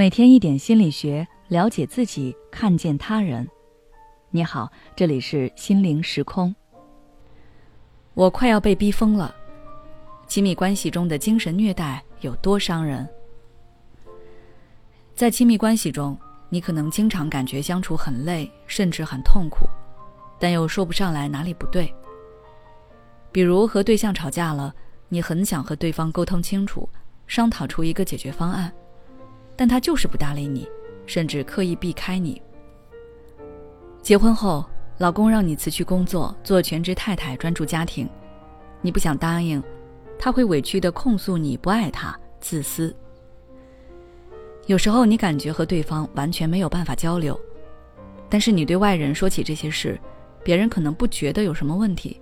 每天一点心理学，了解自己，看见他人。你好，这里是心灵时空。我快要被逼疯了。亲密关系中的精神虐待有多伤人？在亲密关系中，你可能经常感觉相处很累，甚至很痛苦，但又说不上来哪里不对。比如和对象吵架了，你很想和对方沟通清楚，商讨出一个解决方案。但他就是不搭理你，甚至刻意避开你。结婚后，老公让你辞去工作，做全职太太，专注家庭，你不想答应，他会委屈的控诉你不爱他，自私。有时候你感觉和对方完全没有办法交流，但是你对外人说起这些事，别人可能不觉得有什么问题，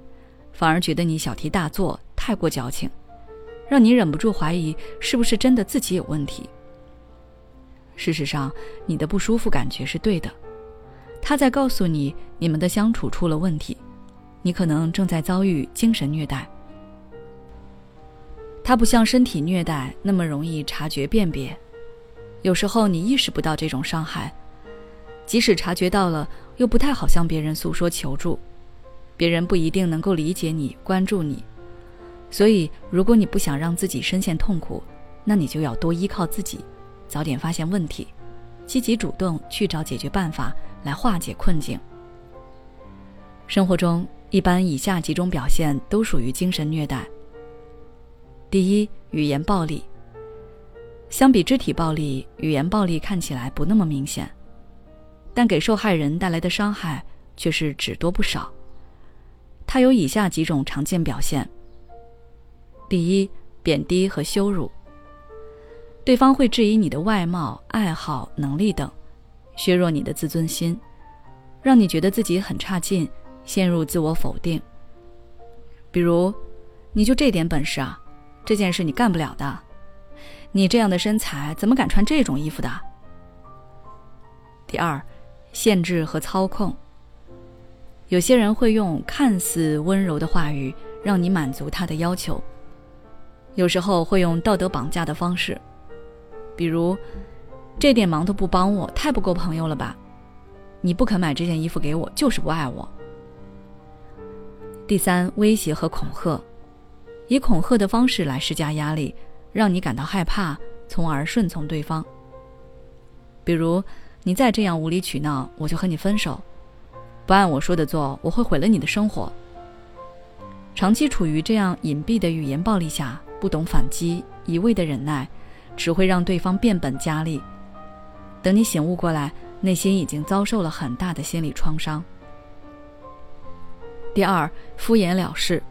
反而觉得你小题大做，太过矫情，让你忍不住怀疑是不是真的自己有问题。事实上，你的不舒服感觉是对的，他在告诉你你们的相处出了问题，你可能正在遭遇精神虐待。他不像身体虐待那么容易察觉辨别，有时候你意识不到这种伤害，即使察觉到了，又不太好向别人诉说求助，别人不一定能够理解你、关注你。所以，如果你不想让自己深陷痛苦，那你就要多依靠自己。早点发现问题，积极主动去找解决办法来化解困境。生活中，一般以下几种表现都属于精神虐待。第一，语言暴力。相比肢体暴力，语言暴力看起来不那么明显，但给受害人带来的伤害却是只多不少。它有以下几种常见表现。第一，贬低和羞辱。对方会质疑你的外貌、爱好、能力等，削弱你的自尊心，让你觉得自己很差劲，陷入自我否定。比如，你就这点本事啊，这件事你干不了的。你这样的身材怎么敢穿这种衣服的？第二，限制和操控。有些人会用看似温柔的话语让你满足他的要求，有时候会用道德绑架的方式。比如，这点忙都不帮我，太不够朋友了吧？你不肯买这件衣服给我，就是不爱我。第三，威胁和恐吓，以恐吓的方式来施加压力，让你感到害怕，从而顺从对方。比如，你再这样无理取闹，我就和你分手；不按我说的做，我会毁了你的生活。长期处于这样隐蔽的语言暴力下，不懂反击，一味的忍耐。只会让对方变本加厉。等你醒悟过来，内心已经遭受了很大的心理创伤。第二，敷衍了事。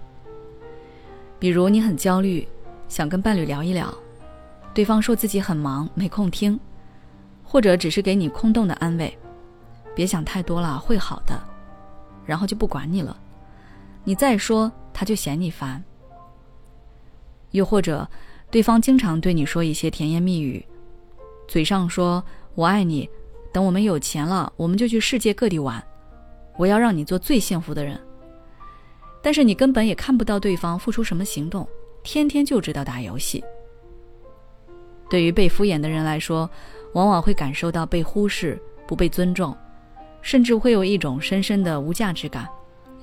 比如你很焦虑，想跟伴侣聊一聊，对方说自己很忙没空听，或者只是给你空洞的安慰，别想太多了，会好的，然后就不管你了。你再说，他就嫌你烦。又或者。对方经常对你说一些甜言蜜语，嘴上说我爱你，等我们有钱了，我们就去世界各地玩，我要让你做最幸福的人。但是你根本也看不到对方付出什么行动，天天就知道打游戏。对于被敷衍的人来说，往往会感受到被忽视、不被尊重，甚至会有一种深深的无价值感，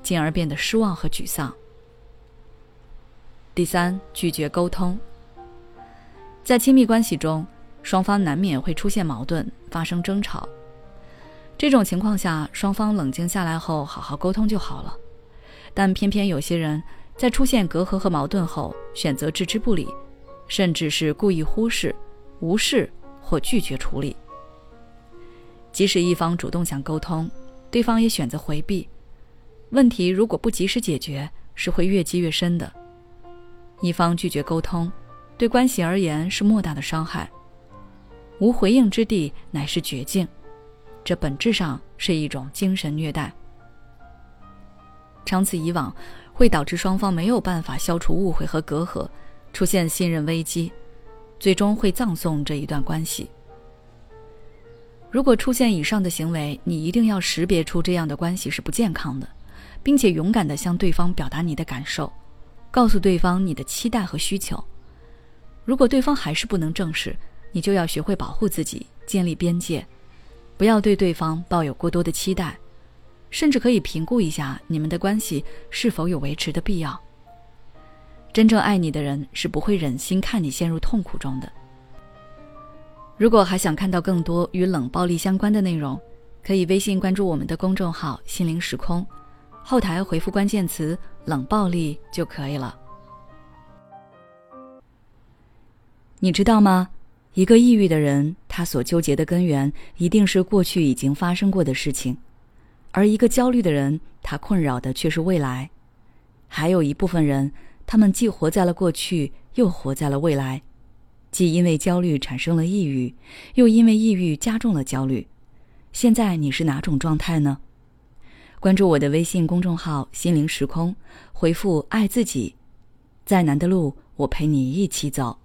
进而变得失望和沮丧。第三，拒绝沟通。在亲密关系中，双方难免会出现矛盾，发生争吵。这种情况下，双方冷静下来后，好好沟通就好了。但偏偏有些人在出现隔阂和矛盾后，选择置之不理，甚至是故意忽视、无视或拒绝处理。即使一方主动想沟通，对方也选择回避。问题如果不及时解决，是会越积越深的。一方拒绝沟通。对关系而言是莫大的伤害，无回应之地乃是绝境，这本质上是一种精神虐待。长此以往，会导致双方没有办法消除误会和隔阂，出现信任危机，最终会葬送这一段关系。如果出现以上的行为，你一定要识别出这样的关系是不健康的，并且勇敢地向对方表达你的感受，告诉对方你的期待和需求。如果对方还是不能正视，你就要学会保护自己，建立边界，不要对对方抱有过多的期待，甚至可以评估一下你们的关系是否有维持的必要。真正爱你的人是不会忍心看你陷入痛苦中的。如果还想看到更多与冷暴力相关的内容，可以微信关注我们的公众号“心灵时空”，后台回复关键词“冷暴力”就可以了。你知道吗？一个抑郁的人，他所纠结的根源一定是过去已经发生过的事情；而一个焦虑的人，他困扰的却是未来。还有一部分人。他们既活在了过去，又活在了未来，既因为焦虑产生了抑郁，又因为抑郁加重了焦虑。现在你是哪种状态呢？关注我的微信公众号“心灵时空”，回复“爱自己”，再难的路我陪你一起走。